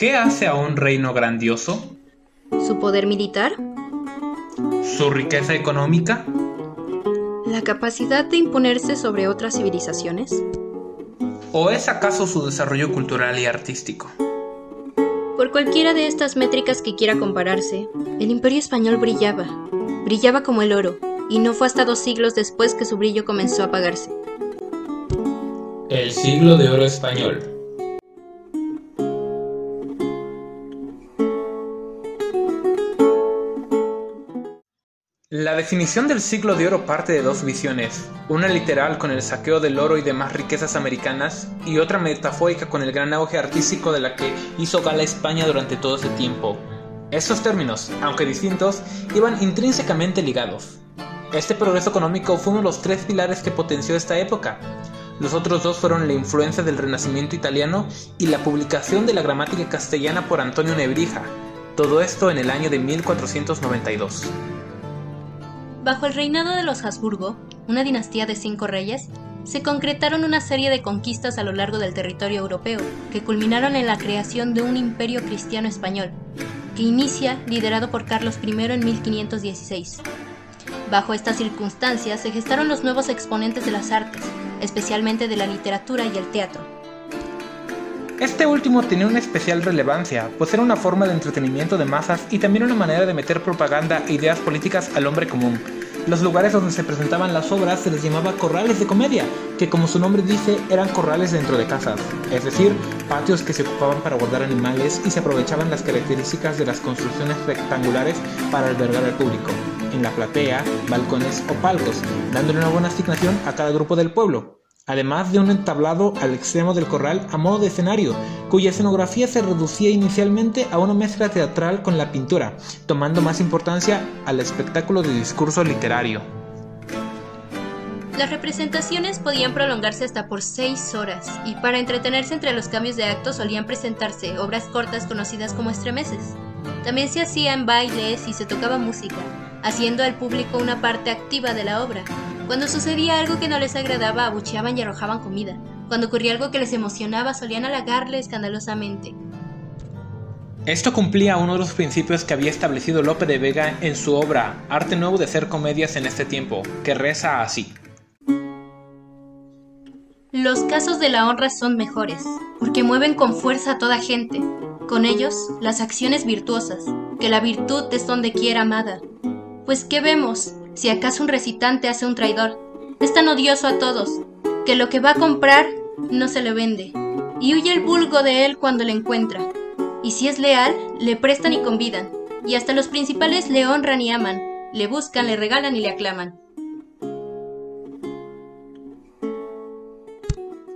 ¿Qué hace a un reino grandioso? ¿Su poder militar? ¿Su riqueza económica? ¿La capacidad de imponerse sobre otras civilizaciones? ¿O es acaso su desarrollo cultural y artístico? Por cualquiera de estas métricas que quiera compararse, el imperio español brillaba, brillaba como el oro, y no fue hasta dos siglos después que su brillo comenzó a apagarse. El siglo de oro español. Definición del siglo de oro parte de dos visiones, una literal con el saqueo del oro y demás riquezas americanas y otra metafórica con el gran auge artístico de la que hizo gala España durante todo ese tiempo. Estos términos, aunque distintos, iban intrínsecamente ligados. Este progreso económico fue uno de los tres pilares que potenció esta época. Los otros dos fueron la influencia del Renacimiento italiano y la publicación de la gramática castellana por Antonio Nebrija, todo esto en el año de 1492. Bajo el reinado de los Habsburgo, una dinastía de cinco reyes, se concretaron una serie de conquistas a lo largo del territorio europeo, que culminaron en la creación de un imperio cristiano español, que inicia liderado por Carlos I en 1516. Bajo estas circunstancias se gestaron los nuevos exponentes de las artes, especialmente de la literatura y el teatro. Este último tenía una especial relevancia, pues era una forma de entretenimiento de masas y también una manera de meter propaganda e ideas políticas al hombre común. Los lugares donde se presentaban las obras se les llamaba corrales de comedia, que como su nombre dice eran corrales dentro de casas, es decir, patios que se ocupaban para guardar animales y se aprovechaban las características de las construcciones rectangulares para albergar al público, en la platea, balcones o palcos, dándole una buena asignación a cada grupo del pueblo además de un entablado al extremo del corral a modo de escenario, cuya escenografía se reducía inicialmente a una mezcla teatral con la pintura, tomando más importancia al espectáculo de discurso literario. Las representaciones podían prolongarse hasta por seis horas, y para entretenerse entre los cambios de acto solían presentarse obras cortas conocidas como estremeces. También se hacían bailes y se tocaba música, haciendo al público una parte activa de la obra, cuando sucedía algo que no les agradaba, abucheaban y arrojaban comida. Cuando ocurría algo que les emocionaba, solían halagarle escandalosamente. Esto cumplía uno de los principios que había establecido Lope de Vega en su obra Arte Nuevo de Hacer Comedias en este tiempo, que reza así. Los casos de la honra son mejores, porque mueven con fuerza a toda gente. Con ellos, las acciones virtuosas, que la virtud es donde quiera amada. Pues, ¿qué vemos? si acaso un recitante hace un traidor. Es tan odioso a todos, que lo que va a comprar no se le vende, y huye el vulgo de él cuando le encuentra. Y si es leal, le prestan y convidan, y hasta los principales le honran y aman, le buscan, le regalan y le aclaman.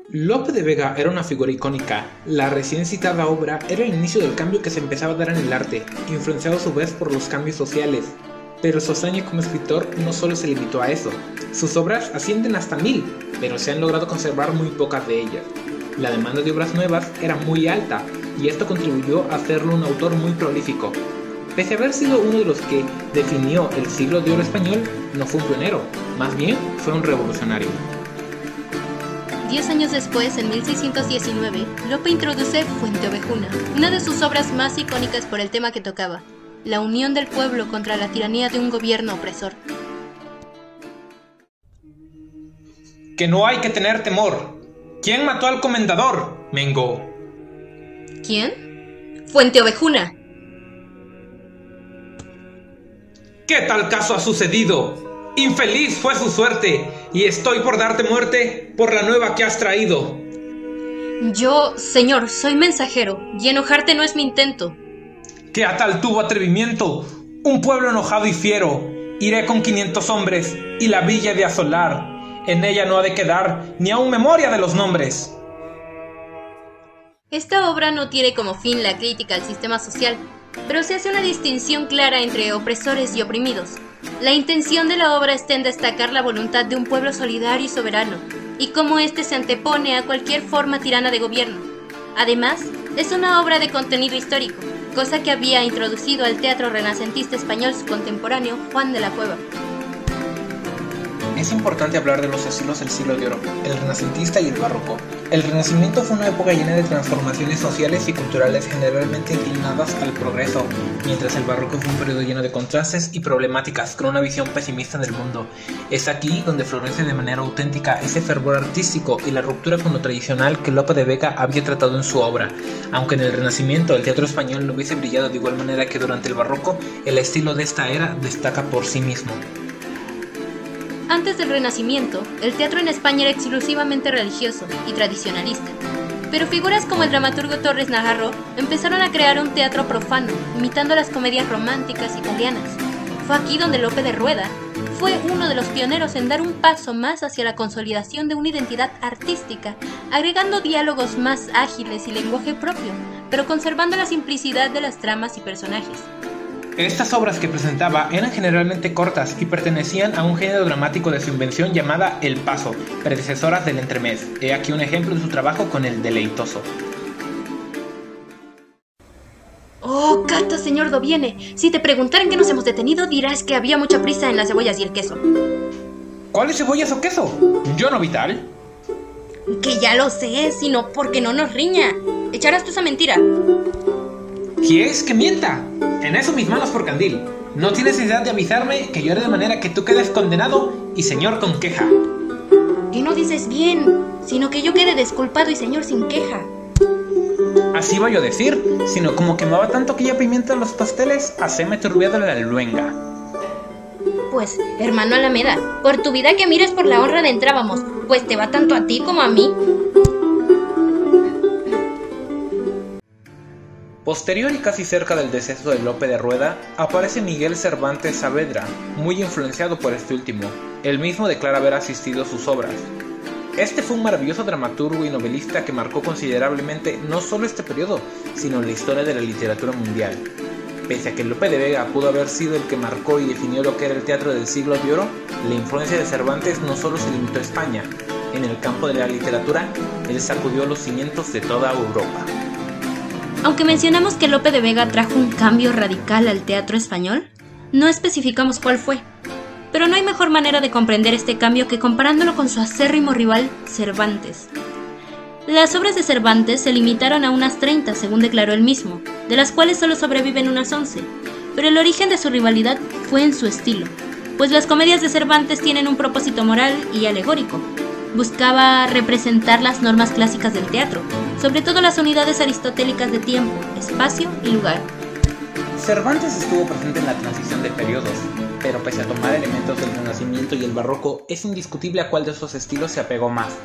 Lope de Vega era una figura icónica. La recién citada obra era el inicio del cambio que se empezaba a dar en el arte, influenciado a su vez por los cambios sociales, pero su hazaña como escritor no solo se limitó a eso. Sus obras ascienden hasta mil, pero se han logrado conservar muy pocas de ellas. La demanda de obras nuevas era muy alta, y esto contribuyó a hacerlo un autor muy prolífico. Pese a haber sido uno de los que definió el siglo de oro español, no fue un pionero, más bien fue un revolucionario. Diez años después, en 1619, Lope introduce Fuente Ovejuna, una de sus obras más icónicas por el tema que tocaba, la unión del pueblo contra la tiranía de un gobierno opresor. Que no hay que tener temor. ¿Quién mató al comendador? Mengo. ¿Quién? Fuente Ovejuna. ¿Qué tal caso ha sucedido? Infeliz fue su suerte, y estoy por darte muerte por la nueva que has traído. Yo, señor, soy mensajero, y enojarte no es mi intento que a tal tuvo atrevimiento, un pueblo enojado y fiero, iré con quinientos hombres y la villa de asolar, en ella no ha de quedar ni aun memoria de los nombres. Esta obra no tiene como fin la crítica al sistema social, pero se hace una distinción clara entre opresores y oprimidos. La intención de la obra está en destacar la voluntad de un pueblo solidario y soberano, y cómo éste se antepone a cualquier forma tirana de gobierno. Además, es una obra de contenido histórico, cosa que había introducido al teatro renacentista español su contemporáneo Juan de la Cueva. Es importante hablar de los estilos del siglo de oro, el renacentista y el barroco. El renacimiento fue una época llena de transformaciones sociales y culturales generalmente inclinadas al progreso, mientras el barroco fue un periodo lleno de contrastes y problemáticas con una visión pesimista del mundo. Es aquí donde florece de manera auténtica ese fervor artístico y la ruptura con lo tradicional que Lope de Vega había tratado en su obra. Aunque en el renacimiento el teatro español no hubiese brillado de igual manera que durante el barroco, el estilo de esta era destaca por sí mismo. Antes del Renacimiento, el teatro en España era exclusivamente religioso y tradicionalista, pero figuras como el dramaturgo Torres Najarro empezaron a crear un teatro profano, imitando las comedias románticas italianas. Fue aquí donde Lope de Rueda fue uno de los pioneros en dar un paso más hacia la consolidación de una identidad artística, agregando diálogos más ágiles y lenguaje propio, pero conservando la simplicidad de las tramas y personajes. Estas obras que presentaba eran generalmente cortas y pertenecían a un género dramático de su invención llamada El Paso, predecesoras del entremés. He aquí un ejemplo de su trabajo con el deleitoso. Oh, Cata, señor Doviene. Si te preguntaran qué nos hemos detenido, dirás que había mucha prisa en las cebollas y el queso. ¿Cuáles cebollas o queso? Yo no vital. Que ya lo sé, sino porque no nos riña. Echarás tú esa mentira. ¿Quieres que mienta? En eso mis manos por candil. No tienes necesidad de avisarme que llore de manera que tú quedes condenado y señor con queja. Que no dices bien, sino que yo quede desculpado y señor sin queja. Así voy a decir, sino como quemaba tanto aquella pimienta en los pasteles, haceme turbiado la luenga. Pues, hermano Alameda, por tu vida que mires por la honra de entrábamos, pues te va tanto a ti como a mí. Posterior y casi cerca del deceso de Lope de Rueda, aparece Miguel Cervantes Saavedra, muy influenciado por este último. Él mismo declara haber asistido a sus obras. Este fue un maravilloso dramaturgo y novelista que marcó considerablemente no solo este periodo, sino la historia de la literatura mundial. Pese a que Lope de Vega pudo haber sido el que marcó y definió lo que era el teatro del siglo de oro, la influencia de Cervantes no solo se limitó a España. En el campo de la literatura, él sacudió los cimientos de toda Europa. Aunque mencionamos que Lope de Vega trajo un cambio radical al teatro español, no especificamos cuál fue. Pero no hay mejor manera de comprender este cambio que comparándolo con su acérrimo rival, Cervantes. Las obras de Cervantes se limitaron a unas 30, según declaró él mismo, de las cuales solo sobreviven unas 11, pero el origen de su rivalidad fue en su estilo, pues las comedias de Cervantes tienen un propósito moral y alegórico, buscaba representar las normas clásicas del teatro, sobre todo las unidades aristotélicas de tiempo, espacio y lugar. Cervantes estuvo presente en la transición de periodos, pero pese a tomar elementos del Renacimiento y el Barroco, es indiscutible a cuál de esos estilos se apegó más.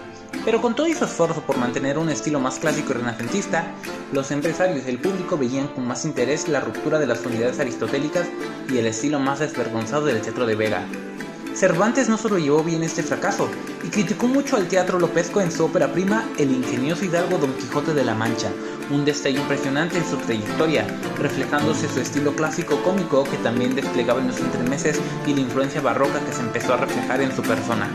Pero con todo su esfuerzo por mantener un estilo más clásico y renacentista, los empresarios y el público veían con más interés la ruptura de las unidades aristotélicas y el estilo más desvergonzado del teatro de Vega, Cervantes no solo llevó bien este fracaso, y criticó mucho al teatro lopesco en su ópera prima El ingenioso hidalgo Don Quijote de la Mancha, un destello impresionante en su trayectoria, reflejándose su estilo clásico cómico que también desplegaba en los entremeses y la influencia barroca que se empezó a reflejar en su persona.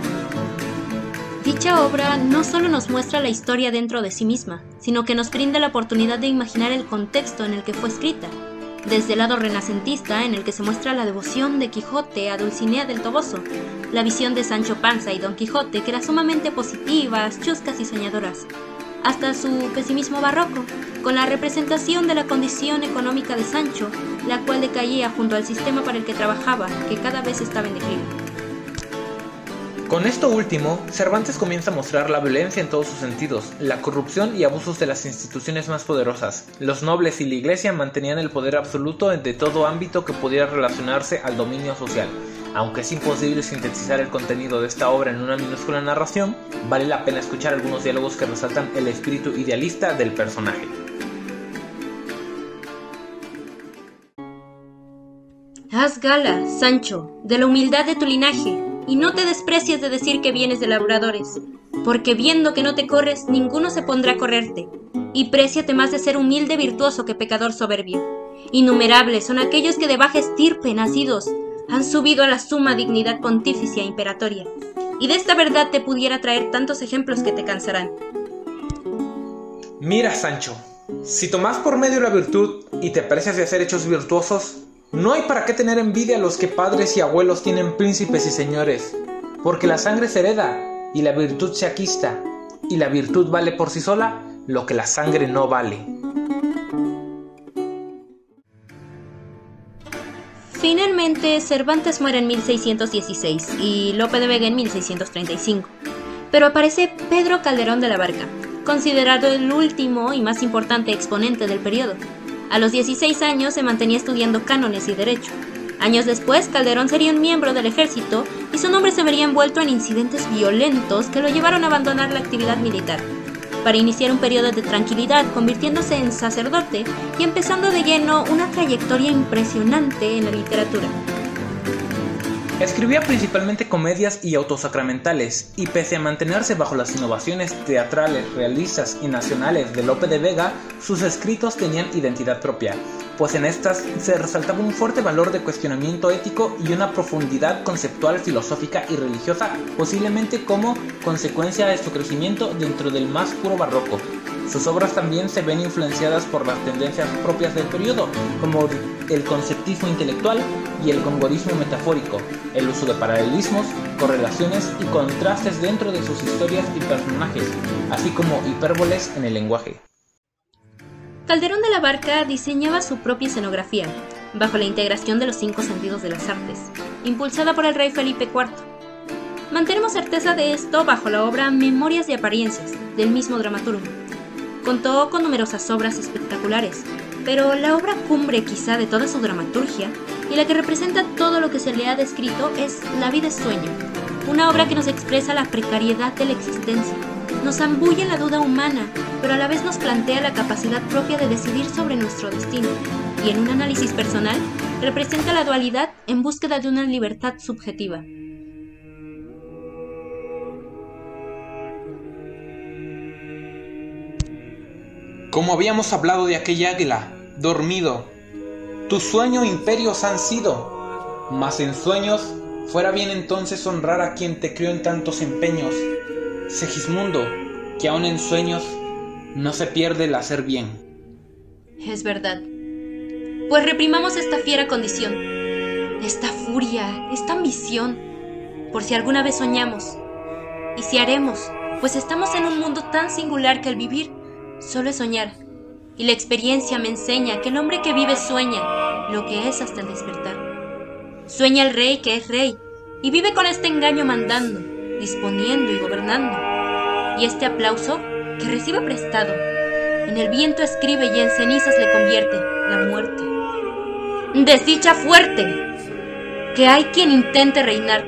Dicha obra no solo nos muestra la historia dentro de sí misma, sino que nos brinda la oportunidad de imaginar el contexto en el que fue escrita, desde el lado renacentista, en el que se muestra la devoción de Quijote a Dulcinea del Toboso, la visión de Sancho Panza y Don Quijote, que era sumamente positivas, chuscas y soñadoras, hasta su pesimismo barroco, con la representación de la condición económica de Sancho, la cual decaía junto al sistema para el que trabajaba, que cada vez estaba en declive. Con esto último, Cervantes comienza a mostrar la violencia en todos sus sentidos, la corrupción y abusos de las instituciones más poderosas. Los nobles y la iglesia mantenían el poder absoluto de todo ámbito que pudiera relacionarse al dominio social. Aunque es imposible sintetizar el contenido de esta obra en una minúscula narración, vale la pena escuchar algunos diálogos que resaltan el espíritu idealista del personaje. Haz gala, Sancho, de la humildad de tu linaje, y no te desprecies de decir que vienes de labradores, porque viendo que no te corres, ninguno se pondrá a correrte, y préciate más de ser humilde virtuoso que pecador soberbio. Innumerables son aquellos que de baja estirpe nacidos han subido a la suma dignidad pontificia e imperatoria, y de esta verdad te pudiera traer tantos ejemplos que te cansarán. Mira, Sancho, si tomas por medio la virtud y te precias de hacer hechos virtuosos, no hay para qué tener envidia a los que padres y abuelos tienen príncipes y señores. porque la sangre se hereda y la virtud se aquista, y la virtud vale por sí sola lo que la sangre no vale. Finalmente, Cervantes muere en 1616 y Lope de Vega en 1635. Pero aparece Pedro Calderón de la Barca, considerado el último y más importante exponente del periodo. A los 16 años se mantenía estudiando cánones y derecho. Años después, Calderón sería un miembro del ejército y su nombre se vería envuelto en incidentes violentos que lo llevaron a abandonar la actividad militar para iniciar un periodo de tranquilidad, convirtiéndose en sacerdote y empezando de lleno una trayectoria impresionante en la literatura. Escribía principalmente comedias y autosacramentales, y pese a mantenerse bajo las innovaciones teatrales, realistas y nacionales de Lope de Vega, sus escritos tenían identidad propia, pues en estas se resaltaba un fuerte valor de cuestionamiento ético y una profundidad conceptual, filosófica y religiosa, posiblemente como consecuencia de su crecimiento dentro del más puro barroco. Sus obras también se ven influenciadas por las tendencias propias del periodo, como el conceptismo intelectual y el gongorismo metafórico, el uso de paralelismos, correlaciones y contrastes dentro de sus historias y personajes, así como hipérboles en el lenguaje. Calderón de la Barca diseñaba su propia escenografía, bajo la integración de los cinco sentidos de las artes, impulsada por el rey Felipe IV. Mantenemos certeza de esto bajo la obra Memorias de Apariencias, del mismo dramaturgo. Contó con numerosas obras espectaculares, pero la obra cumbre quizá de toda su dramaturgia, y la que representa todo lo que se le ha descrito, es La vida es sueño, una obra que nos expresa la precariedad de la existencia, nos ambulle la duda humana, pero a la vez nos plantea la capacidad propia de decidir sobre nuestro destino, y en un análisis personal representa la dualidad en búsqueda de una libertad subjetiva. Como habíamos hablado de aquella águila, dormido, tu sueño imperios han sido, mas en sueños fuera bien entonces honrar a quien te crió en tantos empeños, Segismundo, que aun en sueños no se pierde el hacer bien. Es verdad. Pues reprimamos esta fiera condición, esta furia, esta ambición, por si alguna vez soñamos. Y si haremos, pues estamos en un mundo tan singular que el vivir solo es soñar. Y la experiencia me enseña que el hombre que vive sueña lo que es hasta el despertar. Sueña el rey que es rey y vive con este engaño mandando disponiendo y gobernando. Y este aplauso que recibe prestado, en el viento escribe y en cenizas le convierte la muerte. Desdicha fuerte, que hay quien intente reinar,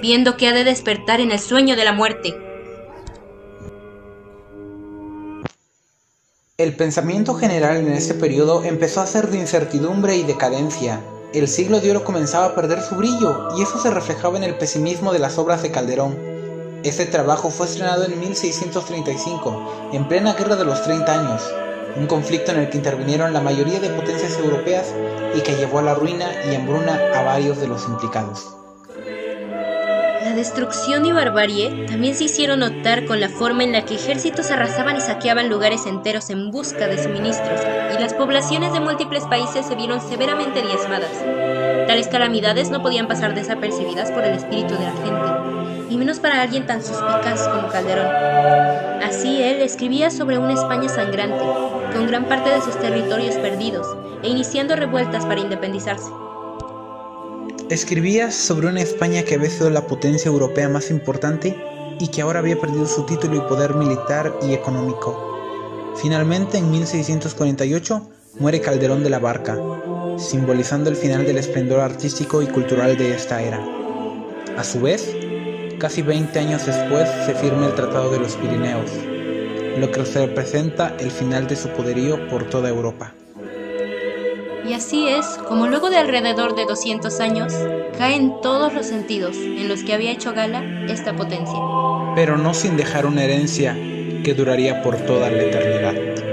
viendo que ha de despertar en el sueño de la muerte. El pensamiento general en este periodo empezó a ser de incertidumbre y decadencia, el siglo de oro comenzaba a perder su brillo y eso se reflejaba en el pesimismo de las obras de Calderón. Este trabajo fue estrenado en 1635, en plena Guerra de los 30 años, un conflicto en el que intervinieron la mayoría de potencias europeas y que llevó a la ruina y hambruna a varios de los implicados. La destrucción y barbarie también se hicieron notar con la forma en la que ejércitos arrasaban y saqueaban lugares enteros en busca de suministros, y las poblaciones de múltiples países se vieron severamente diezmadas. Tales calamidades no podían pasar desapercibidas por el espíritu de la gente, y menos para alguien tan suspicaz como Calderón. Así él escribía sobre una España sangrante, con gran parte de sus territorios perdidos, e iniciando revueltas para independizarse. Escribía sobre una España que había sido la potencia europea más importante y que ahora había perdido su título y poder militar y económico. Finalmente, en 1648, muere Calderón de la Barca, simbolizando el final del esplendor artístico y cultural de esta era. A su vez, casi 20 años después se firma el Tratado de los Pirineos, lo que representa el final de su poderío por toda Europa. Y así es como luego de alrededor de 200 años caen todos los sentidos en los que había hecho gala esta potencia. Pero no sin dejar una herencia que duraría por toda la eternidad.